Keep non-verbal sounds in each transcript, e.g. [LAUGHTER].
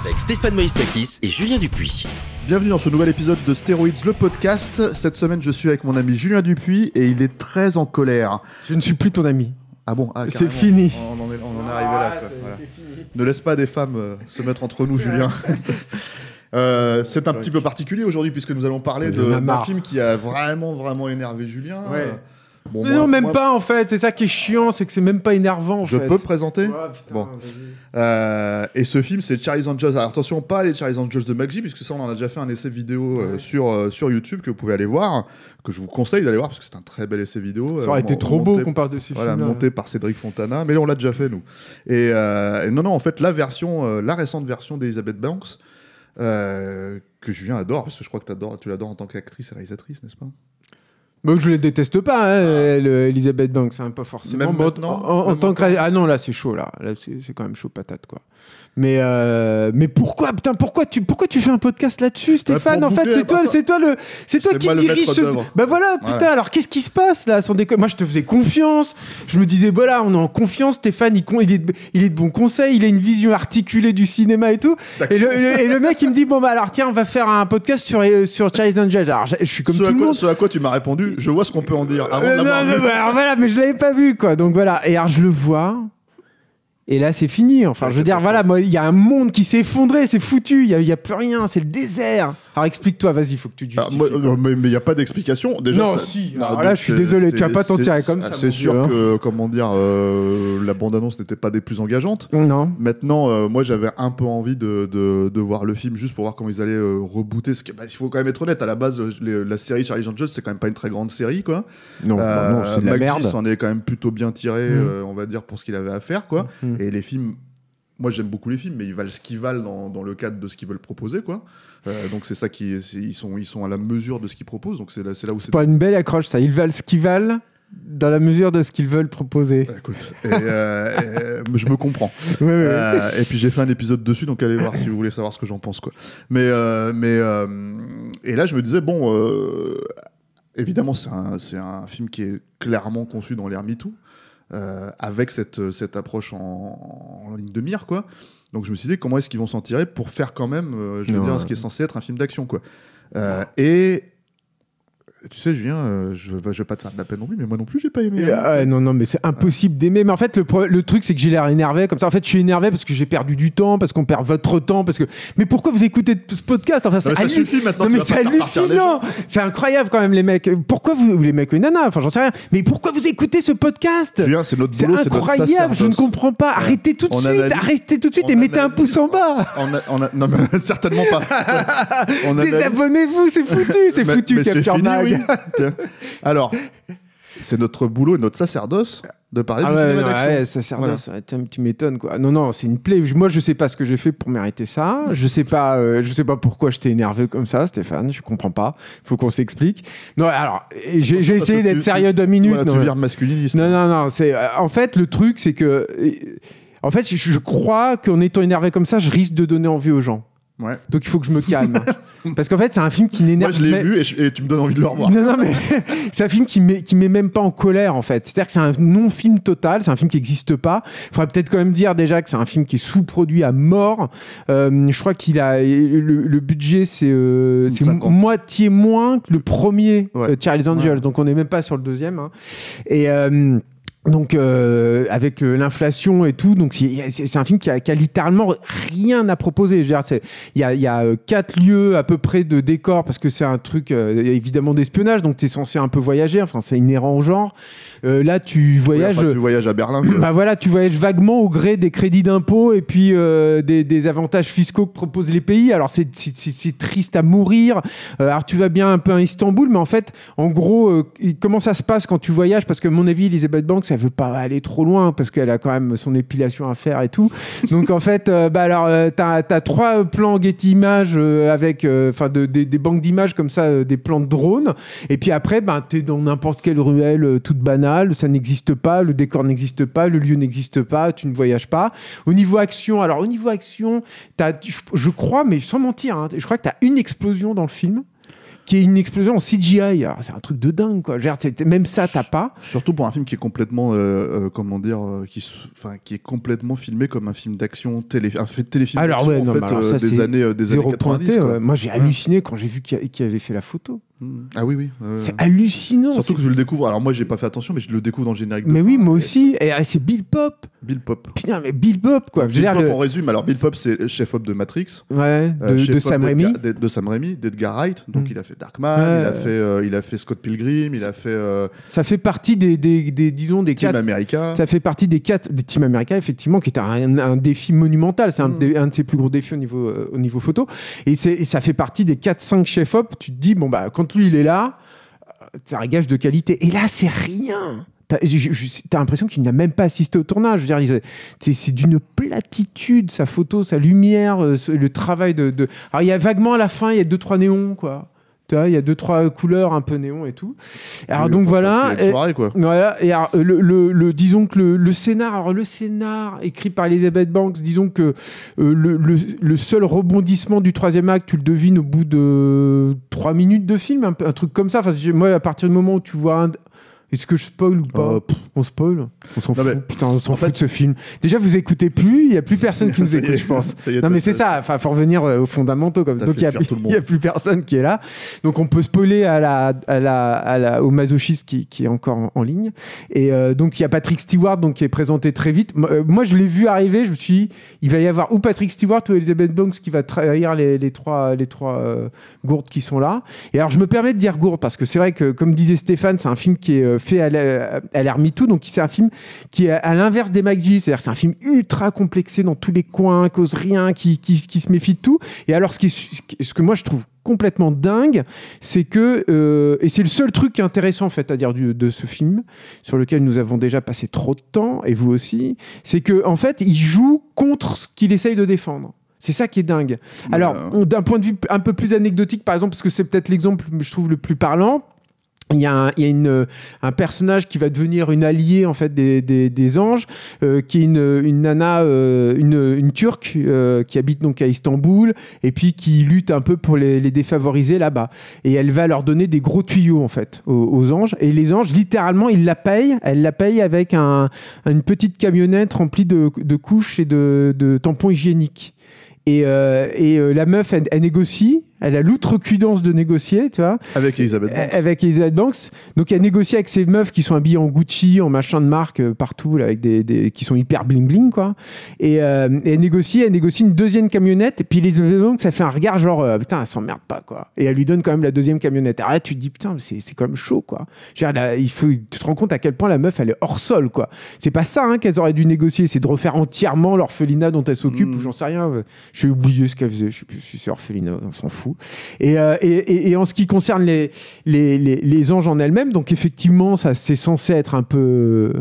Avec Stéphane Moïsakis et Julien Dupuis. Bienvenue dans ce nouvel épisode de Stéroïdes, le podcast. Cette semaine, je suis avec mon ami Julien Dupuis et il est très en colère. Je ne suis plus ton ami. Ah bon ah, C'est fini. On en est, on en est arrivé là. quoi. Voilà. Ne laisse pas des femmes euh, se mettre entre nous, Julien. [LAUGHS] Euh, c'est un petit peu particulier aujourd'hui puisque nous allons parler d'un film qui a vraiment vraiment énervé Julien. Ouais. Bon, Mais moi- non, même moi, pas en fait. C'est ça qui est chiant, c'est que c'est même pas énervant en Je fait. peux présenter Ouais, putain, Bon. Euh, et ce film, c'est Charlie's Angels. Alors attention, pas les Charlie's Angels de McGee, puisque ça, on en a déjà fait un essai vidéo euh, Ouais. sur, euh, sur YouTube que vous pouvez aller voir, que je vous conseille d'aller voir, parce que c'est un très bel essai vidéo. Ça aurait été trop beau qu'on parle de ces Voilà, films. monté par Cédric Fontana, mais on l'a déjà fait nous. Et, et non, non, en fait, la version, la récente version d'Elizabeth Banks, que Julien adore, parce que je crois que t'adores- tu l'adores en tant qu'actrice et réalisatrice, n'est-ce pas? Bah, je les déteste pas, hein, elle, euh, Elisabeth Banks, hein, pas forcément. Même en- maintenant en, en Même tant que ah non là c'est chaud là, là c'est c'est quand même chaud patate quoi. Mais euh, mais pourquoi putain pourquoi tu pourquoi tu fais un podcast là-dessus Stéphane pour En fait c'est toi c'est toi le c'est toi qui dirige ce bah voilà putain alors qu'est-ce qui se passe là? Sans déconner Moi je te faisais confiance, je me disais voilà on est en confiance Stéphane il, con- il est de, il est de bons conseils, il a une vision articulée du cinéma et tout. Et le, et le- et le mec il me dit bon bah alors tiens on va faire un podcast sur euh, sur Charlie's Angels. Alors je je suis comme ce, tout le quoi, monde. ce à quoi tu m'as répondu, je vois ce qu'on peut en dire avant Euh, de non, non, bah, alors voilà, mais je l'avais pas vu, quoi. Donc voilà. Et alors, je le vois. Et là, c'est fini. Enfin, je veux dire, voilà, il y a un monde qui s'est effondré, c'est foutu. Il y a, plus rien, c'est le désert. Alors, explique-toi, vas-y, il faut que tu Ah, moi, quoi. non, mais il n'y a pas d'explication. Déjà, Non, ça- si. Non, Alors là, je suis désolé, tu vas pas t'en tirer comme ça, C'est sûr vieux, hein. que, comment dire, euh, la bande-annonce n'était pas des plus engageantes. Non. Maintenant, euh, moi, j'avais un peu envie de, de, de voir le film juste pour voir comment ils allaient euh, rebooter. Ce bah, il faut quand même être honnête. À la base, euh, les- la série Charlie Angels, c'est quand même pas une très grande série, quoi. Non, bah non, Euh, c'est de la merde. s'en est quand même plutôt bien tiré, Mm. euh, on va dire, pour ce qu'il avait à faire, quoi. Mm. Et les films. Moi, j'aime beaucoup les films, mais ils valent ce qu'ils valent dans, dans le cadre de ce qu'ils veulent proposer, quoi. Euh, donc c'est ça qui, ils sont, ils sont à la mesure de ce qu'ils proposent. Donc c'est là, c'est là où C'est pas une belle accroche, ça. Ils valent ce qu'ils valent dans la mesure de ce qu'ils veulent proposer. Bah, Écoute, et, euh, et, je me comprends. [LAUGHS] Euh, et puis j'ai fait un épisode dessus, donc allez voir si vous voulez savoir ce que j'en pense, quoi. Mais, euh, mais euh, et là, je me disais bon, euh, évidemment, c'est un, c'est un film qui est clairement conçu dans l'ère MeToo, euh, avec cette, cette approche en, en ligne de mire, quoi. Donc je me suis dit comment est-ce qu'ils vont s'en tirer pour faire quand même, euh, je veux dire, ouais. ce qui est censé être un film d'action, quoi. Euh, et tu sais, Julien, euh, je, je vais pas te faire de la peine non plus, mais moi non plus, j'ai pas aimé. Hein. ah, non, non, mais c'est impossible d'aimer. Mais en fait, le, truc, c'est que j'ai l'air énervé comme ça. En fait, je suis énervé parce que j'ai perdu du temps, parce qu'on perd votre temps, parce que. Mais pourquoi vous écoutez ce podcast? Enfin, c'est mais ça hallu- suffit maintenant. Non mais c'est hallucinant, c'est incroyable quand même les mecs. Pourquoi vous ou les mecs ou les nanas, enfin j'en sais rien. Mais pourquoi vous écoutez ce podcast? Julien, c'est notre boulot, c'est notre incroyable, je ne comprends pas. Arrêtez tout de On suite, analyse- arrêtez tout de suite et mettez un pouce en bas. On a, on a- [LAUGHS] non, mais certainement pas. [LAUGHS] Désabonnez-vous, c'est foutu, c'est foutu Capture Mag. Oui. [LAUGHS] Alors, c'est notre boulot et notre sacerdoce de parler Ah du ouais, non, ouais, sacerdoce, ouais, tiens, tu m'étonnes quoi. Non non, c'est une plaie. Moi je sais pas ce que j'ai fait pour mériter ça. Je sais pas, euh, je sais pas pourquoi je t'ai énervé comme ça, Stéphane. Je comprends pas. Faut qu'on s'explique. Non alors, j'ai essayé d'être sérieux deux minutes. Voilà, non, tu mais- vires masculiniste. Non, non, non. C'est euh, en fait le truc, c'est que euh, en fait, je, je crois qu'en étant énervé comme ça, je risque de donner envie aux gens. Ouais. Donc il faut que je me calme. [LAUGHS] Parce qu'en fait, c'est un film qui Moi, n'énerve. je l'ai mais- vu et, je- et tu me donnes envie de le revoir. Non, non, mais [LAUGHS] c'est un film qui met, qui met même pas en colère, en fait. C'est-à-dire que c'est un non-film total, c'est un film qui n'existe pas. Il faudrait peut-être quand même dire déjà que c'est un film qui est sous-produit à mort. Euh, je crois qu'il a. Le, le budget, c'est euh, c'est 50. moitié moins que le premier Ouais. euh, Charlie's Angels. Ouais. Donc on n'est même pas sur le deuxième. hein. Et. Donc euh, avec euh, l'inflation et tout, donc c'est un film qui a, qui a littéralement rien à proposer. Il y a, y a euh, quatre lieux à peu près de décor parce que c'est un truc euh, évidemment d'espionnage, donc tu es censé un peu voyager. Enfin, c'est inhérent au genre. Euh, là, tu voyages. tu voyages à Berlin. [CLEARS THROAT] Bah voilà, tu voyages vaguement au gré des crédits d'impôt et puis euh, des, des avantages fiscaux que proposent les pays. Alors c'est- triste à mourir. Alors tu vas bien un peu à Istanbul, mais en fait, en gros, euh, comment ça se passe quand tu voyages? Parce que à mon avis, Elizabeth Banks, elle veut pas aller trop loin parce qu'elle a quand même son épilation à faire et tout. Donc en fait, euh, bah alors euh, t'as as trois plans Getty Images euh, avec, euh, enfin de- des- des banques d'images comme ça, des plans de drones. Et puis après, ben t'es dans n'importe quelle ruelle toute banale, ça n'existe pas, le décor n'existe pas, le lieu n'existe pas, tu ne voyages pas. Au niveau action, alors au niveau action, je, je crois, mais sans mentir, hein, je crois que t'as une explosion dans le film qui est une explosion en CGI. Alors, c'est un truc de dingue, quoi. Même ça, t'as pas. Surtout pour un film qui est complètement, euh, euh, comment dire, euh, qui, enfin, qui est complètement filmé comme un film d'action, télé, un fait téléfilm Alors, ouais, en non, fait, mais alors ça, des années, des années 90. pointé. ouais. Moi, j'ai halluciné quand j'ai vu qu'il avait fait la photo. Ah oui, oui. C'est hallucinant. Surtout que je le découvre. Alors moi, j'ai pas fait attention, mais je le découvre dans le générique. Mais oui, moi aussi. Et c'est Bill Pop. Bill Pop. Putain, mais Bill Pop, quoi. Bill Pop, le- on résume. Alors Bill Pop, c'est chef-op de Matrix. Ouais, de, Euh, de Sam Raimi. De, Sam Raimi, d'Edgar Wright. Donc Mm. il a fait Darkman, Ouais. il, a fait, euh, il a fait Scott Pilgrim, il a fait euh, Ça fait partie des, des, des- disons, des Team quatre. America. Ça fait partie des quatre des Team America, effectivement, qui est un, un défi monumental. C'est un, Mm. un de ses plus gros défis au niveau, au niveau photo. Et ça fait partie des 4-5 chefs-op. Tu te dis, bon, bah, quand lui, il est là, euh, c'est un gage de qualité. Et là, c'est rien. T'as l'impression qu'il n'a même pas assisté au tournage. Je veux dire, c'est d'une platitude, sa photo, sa lumière, euh, le travail de, de- Alors, il y a vaguement à la fin, il y a deux, trois néons, quoi. Il y a deux, trois couleurs un peu néon et tout. Alors, Oui, donc voilà. Et- soirée, quoi. voilà, et alors, le, le- le- disons que le, le scénar, alors le scénar écrit par Elizabeth Banks, disons que euh, le, seul rebondissement du troisième acte, tu le devines au bout de trois minutes de film, un, truc comme ça. Enfin, moi, à partir du moment où tu vois un... Est-ce que je spoil ou pas Euh, On spoil On s'en fout. mais- Putain, on s'en en fout fait- de ce film. Déjà, vous écoutez plus, il y a plus personne qui [LAUGHS] nous écoute, je pense. est, Non, mais c'est ça. Enfin, faut revenir euh, aux fondamentaux. Comme. Donc, il y a, y a plus personne qui est là. Donc, on peut spoiler à la, à la, à la, au masochiste qui, qui est encore en, en ligne. Et euh, donc, il y a Patrick Stewart donc, qui est présenté très vite. Moi, je l'ai vu arriver. Je me suis dit, il va y avoir ou Patrick Stewart ou Elizabeth Banks qui va trahir les, les trois, les trois euh, gourdes qui sont là. Et alors, je me permets de dire gourde parce que c'est vrai que, comme disait Stéphane, c'est un film qui est fait à l'ère MeToo. Donc, c'est un film qui est à l'inverse des McGee. C'est-à-dire, c'est un film ultra complexé dans tous les coins, cause rien, qui, qui, qui se méfie de tout. Et alors, ce, qui est, ce que moi je trouve complètement dingue, c'est que, euh, et c'est le seul truc qui est intéressant en fait à dire du- de ce film, sur lequel nous avons déjà passé trop de temps, et vous aussi, c'est que en fait, il joue contre ce qu'il essaye de défendre. C'est ça qui est dingue. Alors, d'un point de vue un peu plus anecdotique, par exemple, parce que c'est peut-être l'exemple, je trouve, le plus parlant. Il y a, un, il y a une, un personnage qui va devenir une alliée en fait des, des, des anges, euh, qui est une, une nana, euh, une, une turque euh, qui habite donc à Istanbul et puis qui lutte un peu pour les, les défavorisés là-bas. Et elle va leur donner des gros tuyaux en fait aux, aux anges. Et les anges, littéralement, ils la payent. Elle la paye avec un, une petite camionnette remplie de, de couches et de, de tampons hygiéniques. Et, euh, et euh, la meuf, elle, elle négocie. Elle a l'outrecuidance de négocier, tu vois Avec Elisabeth Banks. avec Elizabeth Banks. Donc elle négocie avec ces meufs qui sont habillées en Gucci, en machin de marque euh, partout, là, avec des, des- qui sont hyper bling bling quoi. Et, euh, et elle négocie, elle négocie une deuxième camionnette. Et puis Elizabeth Banks, ça fait un regard genre euh, putain, elle s'emmerde pas quoi. Et elle lui donne quand même la deuxième camionnette. Alors là, tu te dis putain, c'est c'est quand même chaud quoi. Je veux dire, là, il faut, tu te rends compte à quel point la meuf elle est hors sol quoi. C'est pas ça hein, qu'elles auraient dû négocier, c'est de refaire entièrement l'orphelinat dont elle s'occupe Mm. ou j'en sais rien. euh, J'ai oublié ce qu'elle faisait. Je sais plus si c'est orphelinat, on s'en fout. Et, euh, et, en ce qui concerne les, les anges en elles-mêmes, donc effectivement, ça c'est censé être un peu,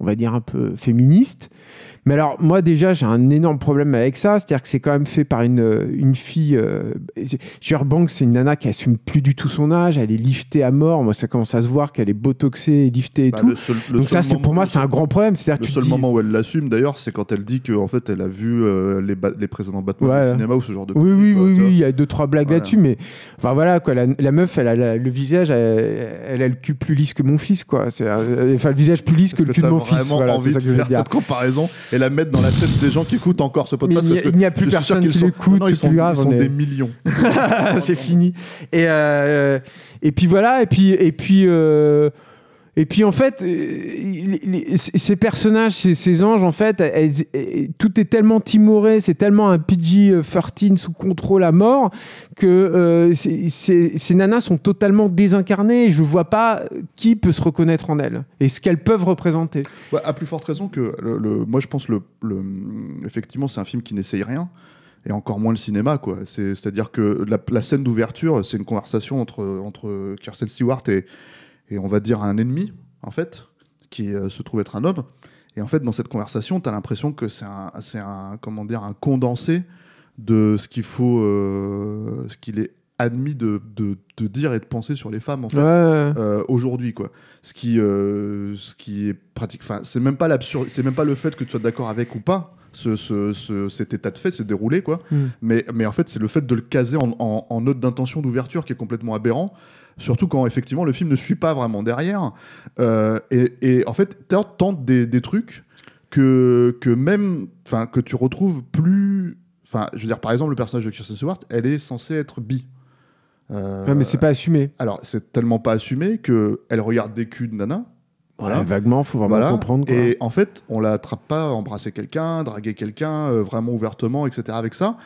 on va dire un peu féministe. Mais alors, moi, déjà, j'ai un énorme problème avec ça. C'est-à-dire que c'est quand même fait par une, une fille. Euh, Banks, c'est une nana qui assume plus du tout son âge. Elle est liftée à mort. Moi, ça commence à se voir qu'elle est botoxée et liftée et Bah, tout. le seul- le Donc, ça, c'est pour moi, c'est un grand problème. C'est-à-dire Le seul dis- moment où elle l'assume d'ailleurs, c'est quand elle dit que en fait elle a vu euh, les, les précédents Batman Ouais. au cinéma ou ce genre de. Oui, oui, quoi, oui, oui, il y a deux, trois blagues Voilà. là-dessus, mais enfin voilà, quoi, la, la meuf, elle a la- le visage, elle, elle a le cul plus lisse que mon fils, quoi. Euh, enfin, le visage plus lisse que le cul de mon fils. Voilà, envie c'est ça de faire cette comparaison et la mettre dans la tête des gens qui écoutent encore ce Mais podcast il n'y a, plus personne qui l'écoute, c'est sont, plus grave. ils sont est- des millions. [LAUGHS] c'est fini. Et, euh, et puis voilà, et puis, et puis, euh, et puis en fait, euh, ces personnages, ces, anges, en fait, tout est tellement timoré, c'est tellement un PG-13 sous contrôle à mort que euh, ces nanas sont totalement désincarnées. Et je vois pas qui peut se reconnaître en elles et ce qu'elles peuvent représenter. Ouais, à plus forte raison que moi je pense le, effectivement c'est un film qui n'essaye rien et encore moins le cinéma. C'est à dire que la, la scène d'ouverture c'est une conversation entre entre Kirsten Stewart et et on va dire un ennemi en fait qui euh, se trouve être un homme. Et en fait, dans cette conversation, tu as l'impression que c'est un, un, comment dire, un condensé de ce qu'il faut, euh, ce qu'il est admis de, de, de dire et de penser sur les femmes en fait ouais. euh, aujourd'hui quoi. Ce qui, euh, ce qui est pratique. Enfin, c'est même pas l'absurde, c'est même pas le fait que tu sois d'accord avec ou pas. Ce, ce- ce- cet état de fait se dérouler quoi. Mm. Mais, mais en fait, c'est le fait de le caser en, en- en note d'intention d'ouverture qui est complètement aberrant. Surtout quand effectivement le film ne suit pas vraiment derrière. Euh, et, et en fait, tu tentes des, des trucs que, que même, enfin, que tu retrouves plus. Enfin, je veux dire, par exemple, le personnage de Kirsten Stewart, elle est censée être bi. Euh, Ouais, mais c'est pas assumé. alors, c'est tellement pas assumé que elle regarde des culs de nana. Voilà. Ouais, vaguement, faut vraiment Voilà. comprendre. Quoi. Et en fait, on la attrape pas à embrasser quelqu'un, draguer quelqu'un, euh, vraiment ouvertement, etc. avec ça.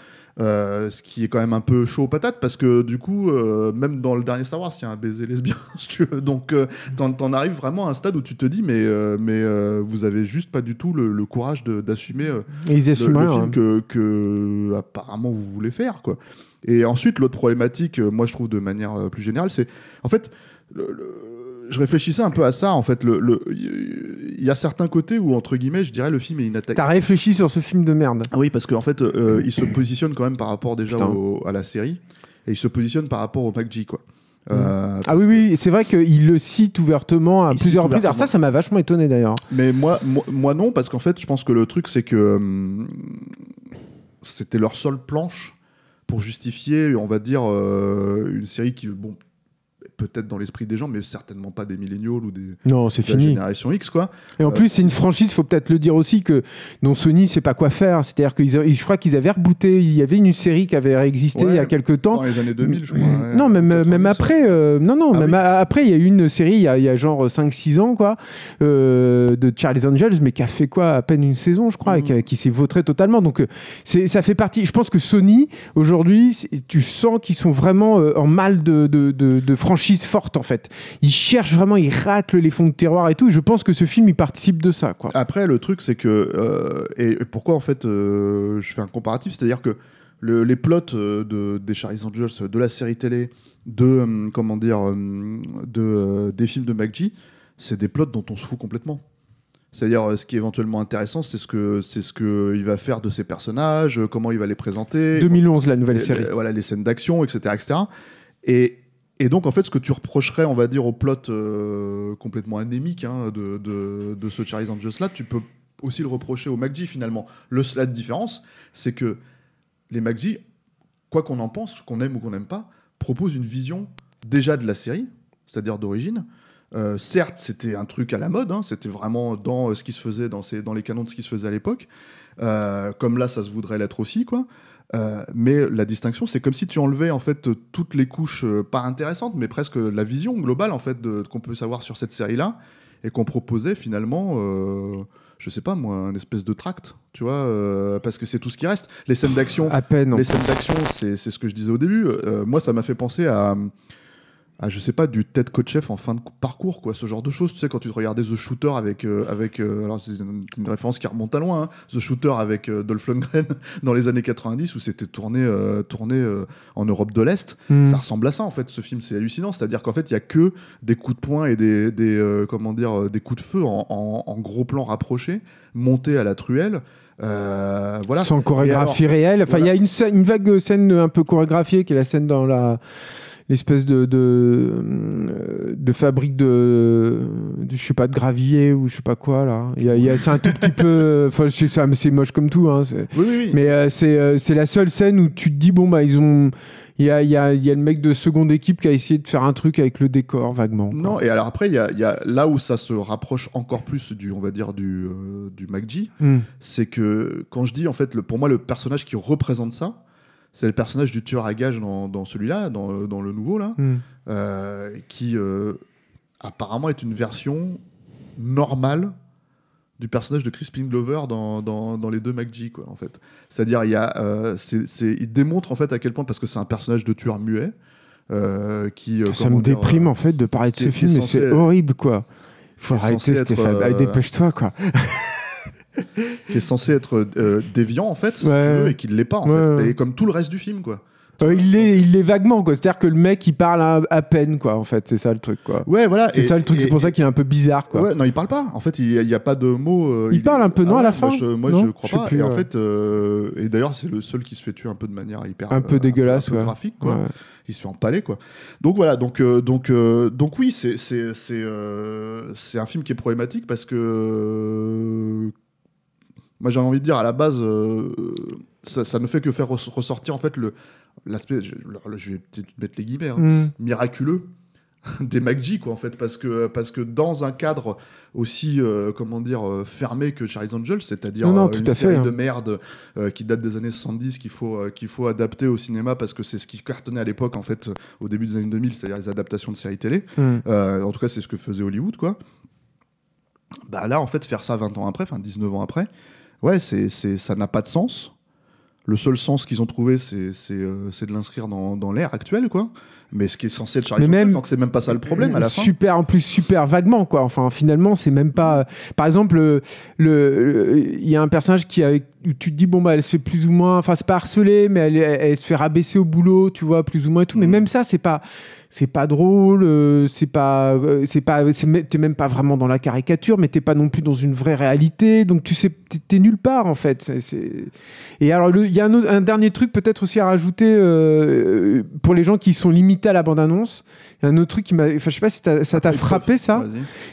Euh, ce qui est quand même un peu chaud aux patates parce que du coup, euh, même dans le dernier Star Wars, il y a un baiser lesbien. [LAUGHS] si tu veux. Donc, euh, t'en, arrives vraiment à un stade où tu te dis, mais, mais vous avez juste pas du tout le, le courage d'assumer le, le film hein. que, que apparemment vous voulez faire quoi. Et ensuite l'autre problématique, moi je trouve de manière plus générale, c'est en fait le- le- je réfléchissais un peu à ça en fait. Le, le- il y a certains côtés où entre guillemets je dirais le film est inattaquable. T'as réfléchi sur ce film de merde. Ah Oui parce qu'en fait euh, il se [COUGHS] positionne quand même par rapport déjà au- à la série et il se positionne par rapport au MacG quoi. Euh, Ah oui, oui, c'est vrai qu'il le cite ouvertement à Il plusieurs reprises. Alors ça, ça m'a vachement étonné d'ailleurs. Mais moi, moi, moi non, parce qu'en fait, je pense que le truc, c'est que hum, c'était leur seule planche pour justifier, on va dire, euh, une série qui, bon, peut-être dans l'esprit des gens, mais certainement pas des milléniaux ou des Non, c'est fini. génération X, quoi. Et en Euh, plus, c'est une franchise, faut peut-être le dire aussi, que dont Sony sait pas quoi faire. C'est-à-dire qu'ils, je crois qu'ils avaient rebooté. Il y avait une série qui avait existé Ouais, il y a quelques temps. Dans les années 2000, je crois. non, même, 90, même après, euh, non, non, Ah même oui. a- après, il y a eu une série il y a, il y a genre 5-6 ans, quoi, euh, de Charlie's Angels, mais qui a fait quoi, à peine une saison, je crois, et Mhm. qui, a- qui s'est vautré totalement. Donc, c'est, ça fait partie. Je pense que Sony, aujourd'hui, c'est- tu sens qu'ils sont vraiment en mal de, de, de, de franchise forte, en fait. Ils cherchent vraiment, ils raclent les fonds de terroir et tout. Et je pense que ce film, il participe de ça, quoi. Après, le truc, c'est que. euh, et pourquoi, en fait, euh, je fais un comparatif C'est-à-dire que le- les plots euh, de, des Charlie's Angels, de la série télé, de. comment dire. de, des films de MacG, c'est des plots dont on se fout complètement. C'est-à-dire, ce qui est éventuellement intéressant, c'est ce que c'est ce que il va faire de ses personnages, comment il va les présenter, 2011, la nouvelle série. voilà, les scènes d'action, etc., etc. Et, et donc, en fait, ce que tu reprocherais, on va dire, au plot euh, complètement anémique hein, de, de, de ce Charlie's Angels-là, tu peux aussi le reprocher au MacG, finalement. Le, la différence, c'est que les MacG, quoi qu'on en pense, qu'on aime ou qu'on n'aime pas, proposent une vision déjà de la série, c'est-à-dire d'origine. Euh, certes, c'était un truc à la mode, hein, c'était vraiment dans euh, ce qui se faisait, dans, dans les canons de ce qui se faisait à l'époque. Comme là, ça se voudrait l'être aussi, quoi. Euh, mais la distinction, c'est comme si tu enlevais en fait toutes les couches euh, pas intéressantes, mais presque la vision globale en fait qu'on peut savoir sur cette série-là, et qu'on proposait finalement, euh, je sais pas moi, un espèce de tract, tu vois, euh, parce que c'est tout ce qui reste. Les scènes d'action, À peine. en les scènes d'action, c'est ce que je disais au début. Moi, ça m'a fait penser à, à, je sais pas, du Ted Kotcheff en fin de parcours, quoi, ce genre de choses. Tu sais, quand tu regardais The Shooter avec, euh, avec euh, alors c'est une, une référence qui remonte à loin, hein, The Shooter avec euh, Dolph Lundgren [LAUGHS] dans les années 90 où c'était tourné, tourné en Europe de l'Est. Hmm. Ça ressemble à ça en fait, ce film, c'est hallucinant. C'est-à-dire qu'en fait, il y a que des coups de poing et des, des comment dire, des coups de feu en, en- en gros plan rapprochés, montés à la truelle. Euh, voilà. Sans chorégraphie alors, réelle. Enfin, il voilà. y a une, scène- une vague scène un peu chorégraphiée qui est la scène dans la l'espèce de de, euh, de fabrique de, de, je sais pas de gravier ou je sais pas quoi là. Il y a, il y a- c'est un tout petit peu. [LAUGHS] Enfin, c'est moche comme tout. Hein, c'est- Oui, oui, oui. mais euh, c'est euh, c'est la seule scène où tu te dis bon bah ils ont il y a, y, a, y a le mec de seconde équipe qui a essayé de faire un truc avec le décor vaguement. quoi. Non, et alors après, il y a, y a là où ça se rapproche encore plus du, on va dire, du, euh, du MacG, Hmm. c'est que quand je dis, en fait, le, pour moi, le personnage qui représente ça, c'est le personnage du tueur à gages dans, dans celui-là, dans, dans le nouveau, là, Hmm. euh, qui euh, apparemment est une version normale du personnage de Crispin Glover dans, dans, dans les deux MacG, quoi, en fait. C'est-à-dire, il, y a, euh, il démontre, en fait, à quel point, parce que c'est un personnage de tueur muet, qui... Ça me dire, déprime en fait de parler de ce film, mais c'est horrible quoi. Faut arrêter Stéphane, dépêche-toi quoi. [LAUGHS] qui est censé être euh, déviant en fait, si tu veux, et qui ne l'est pas en Ouais, fait, et comme tout le reste du film quoi. Euh, il l'est, il l'est vaguement, quoi. C'est-à-dire que le mec, il parle à, à peine, quoi. En fait, c'est ça le truc, quoi. Ouais, voilà. C'est et- ça le truc. et- C'est pour ça qu'il est un peu bizarre, quoi. Ouais, non, il parle pas. En fait, il n'y a, il a pas de mots. euh, Il parle un peu, non, à la fin Moi, je, moi, Non je crois Je pas. plus, et en ouais. fait, euh, et d'ailleurs, c'est le seul qui se fait tuer un peu de manière hyper. Un peu euh, dégueulasse, un peu ouais. graphique, quoi. Ouais. Il se fait empaler, quoi. Donc voilà. Donc, euh, donc, euh, donc oui, c'est c'est c'est euh, un film qui est problématique parce que euh, moi, j'ai envie de dire à la base, euh, ça, ça ne fait que faire res- ressortir en fait le l'aspect. Je, je vais peut-être mettre les guillemets. hein, Hmm. miraculeux [LAUGHS] des MacG quoi en fait parce que parce que dans un cadre aussi euh, comment dire euh, fermé que Charlie's Angels c'est-à-dire euh, tout une à fait, série hein. de merde euh, qui date des années 70 qu'il faut qu'il faut adapter au cinéma parce que c'est ce qui cartonnait à l'époque en fait au début des années 2000 c'est-à-dire les adaptations de séries télé. Euh, en tout cas c'est ce que faisait Hollywood quoi bah là en fait faire ça 20 ans après enfin 19 ans après ouais c'est ça n'a pas de sens le seul sens qu'ils ont trouvé, c'est euh, de l'inscrire dans, dans l'ère actuelle, quoi. Mais ce qui est censé être Mais même- c'est même pas ça le problème à la fin. Super, en plus super vaguement quoi. Enfin, finalement, c'est même pas. Par exemple, le- le- il y a un personnage qui tu te dis bon bah elle se fait plus ou moins. Enfin, c'est pas harcelé, mais elle, elle, elle se fait rabaisser au boulot, tu vois, plus ou moins et tout. Mais Mm. même ça, c'est pas. C'est pas drôle, euh, c'est pas, euh, c'est pas, c'est me- t'es même pas vraiment dans la caricature, mais t'es pas non plus dans une vraie réalité, donc tu sais, t'es- nulle part en fait. Et alors, il y a un, autre- un dernier truc peut-être aussi à rajouter euh, pour les gens qui sont limités à la bande-annonce. Il y a un autre truc qui m'a. Enfin, je sais pas si ça t'a frappé ça.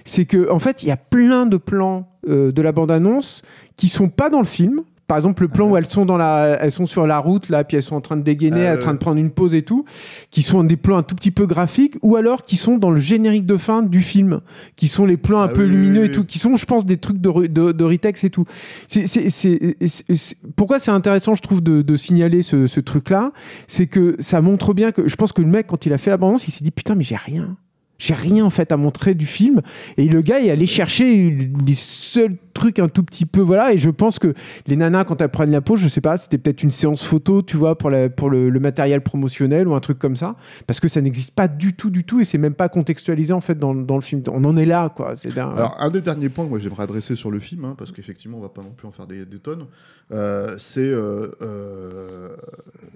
C'est que en fait, il y a plein de plans euh, de la bande-annonce qui sont pas dans le film. Par exemple, le plan Ah. où elles sont dans la, elles sont sur la route là, puis elles sont en train de dégainer, Ah, en train de prendre une pause et tout, qui sont des plans un tout petit peu graphiques, ou alors qui sont dans le générique de fin du film, qui sont les plans un Ah peu lumineux et tout, qui sont, je pense, des trucs de, de, de Ritex et tout. C'est, c'est, c'est- pourquoi c'est intéressant, je trouve, de, de signaler ce, ce truc-là, c'est que ça montre bien que, je pense que le mec, quand il a fait la bande-annonce, il s'est dit putain, mais j'ai rien. J'ai rien en fait à montrer du film. Et le gars est allé chercher les seuls trucs un tout petit peu voilà. Et je pense que les nanas quand elles prennent la pause je sais pas c'était peut-être une séance photo tu vois pour, la, pour le, le matériel promotionnel ou un truc comme ça. Parce que ça n'existe pas du tout du tout et c'est même pas contextualisé en fait dans, dans le film. On en est là quoi. C'est dingue. Alors, un des derniers points que moi j'aimerais adresser sur le film, hein, parce qu'effectivement, on va pas non plus en faire des, des tonnes, euh, c'est euh, euh,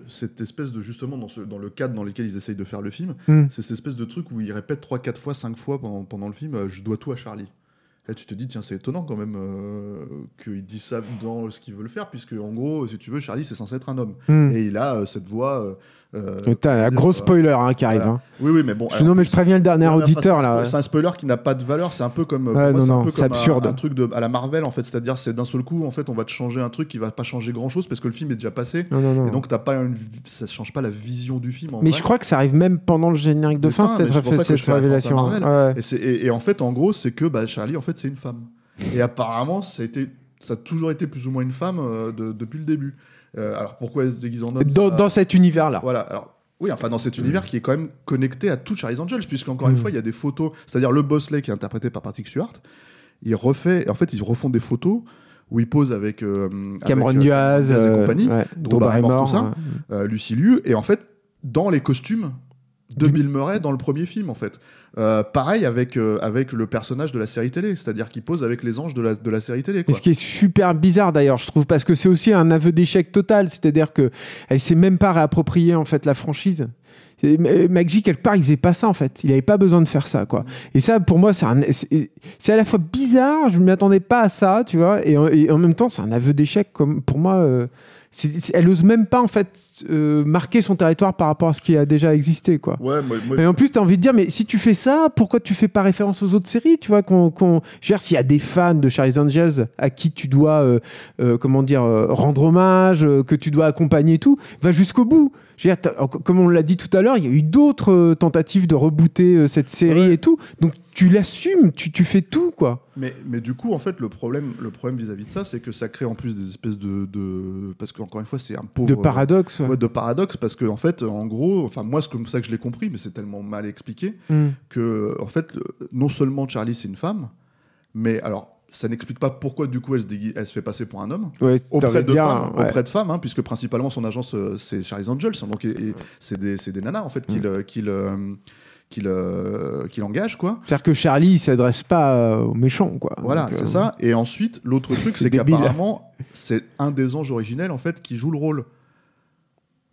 cette espèce de, justement, dans, ce, dans le cadre dans lequel ils essayent de faire le film, Hmm. c'est cette espèce de truc où ils répètent 3, 4 fois, 5 fois pendant, pendant le film euh, Je dois tout à Charlie. Et tu te dis, tiens, c'est étonnant quand même euh, qu'ils disent ça dans ce qu'ils veulent faire, puisque en gros, si tu veux, Charlie, c'est censé être un homme. Hmm. Et il a euh, cette voix. Euh, Putain, un gros euh, spoiler hein, qui arrive voilà. hein. Oui, oui, mais bon. Je- alors, non mais je préviens le dernier auditeur là. C'est un spoiler qui n'a pas de valeur. C'est un peu comme. Ouais, non, un peu comme un- absurde. Un, truc de, à la Marvel, en fait. C'est-à-dire, c'est d'un seul coup, en fait, on va te changer un truc qui va pas changer grand-chose parce que le film est déjà passé. Non, non, non. Et donc, t'as pas une, ça change pas la vision du film. En mais vrai. je crois que ça arrive même pendant le générique de fin fin, cette, révélation. Ouais. Et, c'est- et- et en fait, en gros, c'est que bah, Charlie, en fait, c'est une femme. Et apparemment, ça a, été, ça a toujours été plus ou moins une femme euh, de- depuis le début. Euh, alors, pourquoi elle se déguise en homme dans, ça- dans cet univers là Voilà, alors. Oui, enfin dans cet univers qui est quand même connecté à tout Charlie's Angels, puisque encore une fois, il y a des photos, c'est-à-dire le Bosley qui est interprété par Patrick Stewart, il refait, en fait, ils refont des photos où il pose avec euh, Cameron avec, euh, Diaz, et euh, compagnie, ouais, Drew Barrymore, Barrymore, tout ça. ouais. euh, Lucy Liu, et en fait, dans les costumes de Bill Murray dans le premier film, en fait. Euh, pareil avec, euh, avec le personnage de la série télé, c'est-à-dire qu'il pose avec les anges de la, de la série télé. Et Quoi. ce qui est super bizarre d'ailleurs, je trouve, parce que c'est aussi un aveu d'échec total, c'est-à-dire que elle s'est même pas réappropriée en fait la franchise. Et M- McGee quelque part il faisait pas ça en fait, il avait pas besoin de faire ça quoi. Et ça pour moi c'est un- à la fois bizarre, je ne m'attendais pas à ça, tu vois, et en, et en même temps c'est un aveu d'échec comme pour moi. euh, elle ose même pas en fait euh, marquer son territoire par rapport à ce qui a déjà existé quoi. Ouais, moi, moi, Et en plus, tu as envie de dire, mais si tu fais ça, pourquoi tu fais pas référence aux autres séries Tu vois, qu'on, qu'on- je veux dire, s'il y a des fans de Charlie's Angels à qui tu dois, euh, euh, comment dire, euh, rendre hommage, que tu dois accompagner et tout, va jusqu'au bout. Dire, comme on l'a dit tout à l'heure, il y a eu d'autres euh, tentatives de rebooter euh, cette série Ouais. et tout. Donc tu l'assumes, tu, tu fais tout, quoi. Mais, mais du coup, en fait, le problème, le problème vis-à-vis de ça, c'est que ça crée en plus des espèces de, de... parce qu'encore une fois, c'est un pauvre De paradoxe. ouais, de paradoxe parce que en fait, en gros, enfin moi, c'est comme ça que je l'ai compris, mais c'est tellement mal expliqué Hmm. que en fait, non seulement Charlie c'est une femme, mais alors ça n'explique pas pourquoi du coup elle se, déguise- elle se fait passer pour un homme Ouais, auprès de, femmes, ouais. auprès de femmes, hein, puisque principalement son agence euh, c'est Charlie's Angels, hein, donc et- et c'est des, nanas en fait qu'il euh, qu'il euh, qu'il euh, engage quoi. C'est-à-dire que Charlie, il s'adresse pas aux méchants, quoi. Voilà, c'est euh, ça. Et ensuite, l'autre truc, C'est qu'apparemment, c'est un des anges originels en fait qui joue le rôle.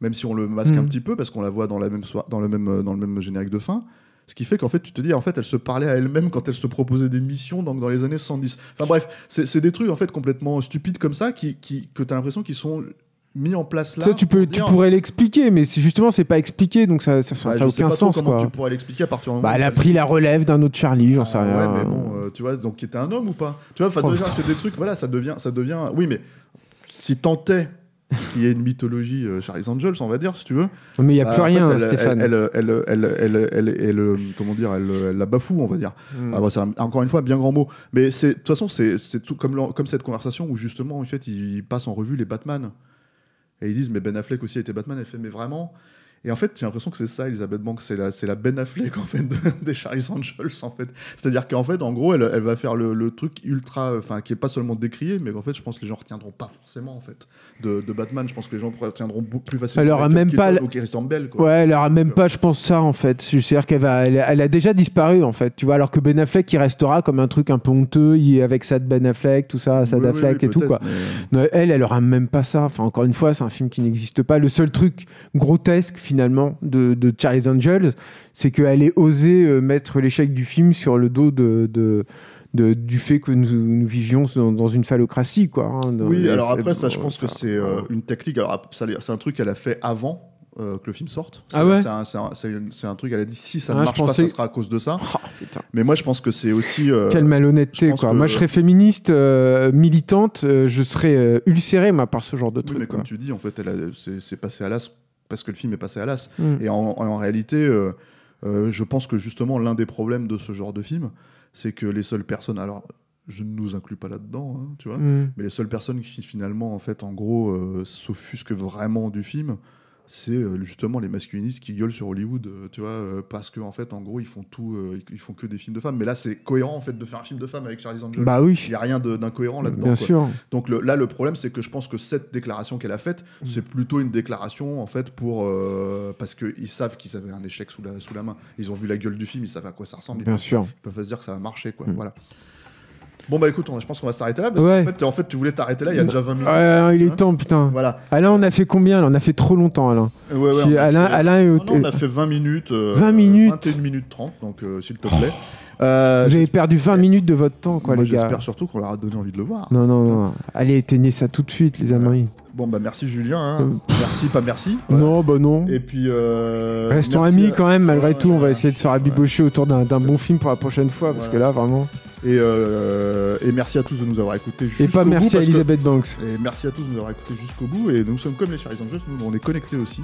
même si on le masque un Mm. petit peu parce qu'on la voit dans, la même soi- dans, le même, dans le même générique de fin. Ce qui fait qu'en fait, tu te dis, en fait, elle se parlait à elle-même quand elle se proposait des missions donc dans les années 70. Enfin bref, c'est c'est des trucs en fait complètement stupides comme ça qui, qui, que tu as l'impression qu'ils sont mis en place là. ça, tu, peux, tu dire- pourrais l'expliquer, mais c'est- justement, c'est pas expliqué, donc ça, ça, ça Bah, aucun pas trop sens. comment Quoi. tu pourrais l'expliquer à partir du moment Bah, elle a pris la relève d'un autre Charlie, j'en sais Ah, rien. Ouais, mais bon, euh, tu vois, donc qui était un homme ou pas? Tu vois, enfin, Oh, déjà, putain. c'est des trucs, voilà, ça devient, ça devient. Oui, mais si tant est qu'il y ait une mythologie euh, Charlie's Angels, on va dire, si tu veux. Mais il n'y a bah, plus en rien, Stéphane. Elle, elle, elle, elle, euh, comment dire, elle, elle la bafoue, on va dire. Mm. Ah, c'est un- encore une fois un bien grand mot. Mais de toute façon, c'est tout comme, comme cette conversation où justement, en fait, ils passent en revue les Batman. Et ils disent, mais Ben Affleck aussi était Batman. Elle fait, mais vraiment Et en fait, j'ai l'impression que c'est ça, Elisabeth Banks, c'est la, c'est la Ben Affleck [LAUGHS] en fait de- des Charlie's Angels en fait. C'est-à-dire qu'en fait, en gros, elle, elle va faire le, le truc ultra, enfin, qui est pas seulement décrié, mais qu'en fait, je pense que les gens retiendront pas forcément en fait de, de Batman. Je pense que les gens retiendront beaucoup plus facilement. Elle aura même Keaton pas ou Christian Bell. Quoi. Ouais, elle aura même Donc, pas, je pense, ça en fait. C'est-à-dire qu'elle va, elle, elle a déjà disparu en fait, tu vois. Alors que Ben Affleck, il restera comme un truc un peu honteux, il est avec Sad Ben Affleck, tout ça, Sad Oui, oui, Affleck oui, et tout quoi. mais- Non, elle, elle aura même pas ça. Enfin, encore une fois, c'est un film qui n'existe pas. Le seul truc grotesque finalement de, de Charlie's Angels, c'est qu'elle ait osé euh, mettre l'échec du film sur le dos de, de- de- du fait que nous, nous vivions dans, dans une phallocratie, quoi. hein. Oui, alors après, ça, je pense que c'est euh, une technique. Alors, c'est un truc qu'elle a fait avant euh, que le film sorte. Ah C'est- ouais C'est un, truc, elle a dit si ça Ah, ne je marche pas, ça sera à cause de ça. oh. Mais moi, je pense que c'est aussi. euh, Quelle malhonnêteté, quoi. que- Moi, je serais féministe, euh, militante, euh, je serais euh, ulcéré, moi, par ce genre de oui, truc. mais quoi. comme tu dis, en fait, c'est passé à l'as parce que le film est passé à l'as. Mm. Et en, en réalité, euh, euh, je pense que justement, l'un des problèmes de ce genre de film, c'est que les seules personnes. Alors, je ne nous inclus pas là-dedans, hein, tu vois. Mm. Mais les seules personnes qui finalement, en fait, en gros, euh, s'offusquent vraiment du film, c'est euh, justement les masculinistes qui gueulent sur Hollywood, euh, tu vois, euh, parce qu'en fait, en gros, ils font tout, ils- font que des films de femmes. Mais là, c'est cohérent en fait de faire un film de femmes avec Charlie's Angels. Bah Il oui, n'y a rien d'incohérent là-dedans. bien quoi. sûr. Donc le- là, le problème, c'est que je pense que cette déclaration qu'elle a faite, Mm. c'est plutôt une déclaration en fait pour euh, parce qu'ils savent qu'ils avaient un échec sous la sous la main. Ils ont vu la gueule du film, ils savent à quoi ça ressemble. Ils Bien peuvent- sûr. Ils peuvent se dire que ça va marcher, quoi. Mm. Voilà. Bon bah écoute, on- je pense qu'on va s'arrêter là. Parce Ouais. qu'en fait, en fait, tu voulais t'arrêter là. Il y a déjà 20 minutes. Ouais, il est Hein temps, putain. Voilà. Alain, on a fait combien là? On a fait trop longtemps, Alain. Ouais, Puis Alain, fait- Alain est au- Non, non, on a fait 20 minutes. euh, 20 minutes. 21 minutes 30, donc euh, s'il te plaît. Euh, Vous avez perdu 20 minutes de votre temps, quoi, moi, les gars. J'espère surtout qu'on leur a donné envie de le voir. Non, non, non. Allez, éteignez ça tout de suite, les amis. Bon bah merci Julien. hein. Euh. Merci, pas merci. Non, bah non. Et puis. euh, Restons merci amis à- quand même, malgré Ouais, tout. On va essayer de se rabibocher autour d'un bon film pour la prochaine fois, parce que là, vraiment. Et, euh, et merci à tous de nous avoir écoutés jusqu'au Et pas bout. merci à parce que- Elisabeth Banks. Et merci à tous de nous avoir écoutés jusqu'au bout. Et nous sommes comme les Charlies Angels, nous on est connectés aussi,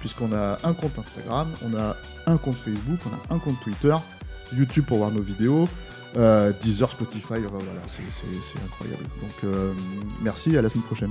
puisqu'on a un compte Instagram, on a un compte Facebook, on a un compte Twitter, YouTube pour voir nos vidéos, euh, Deezer, Spotify, voilà, c'est incroyable. Donc euh, merci, à la semaine prochaine.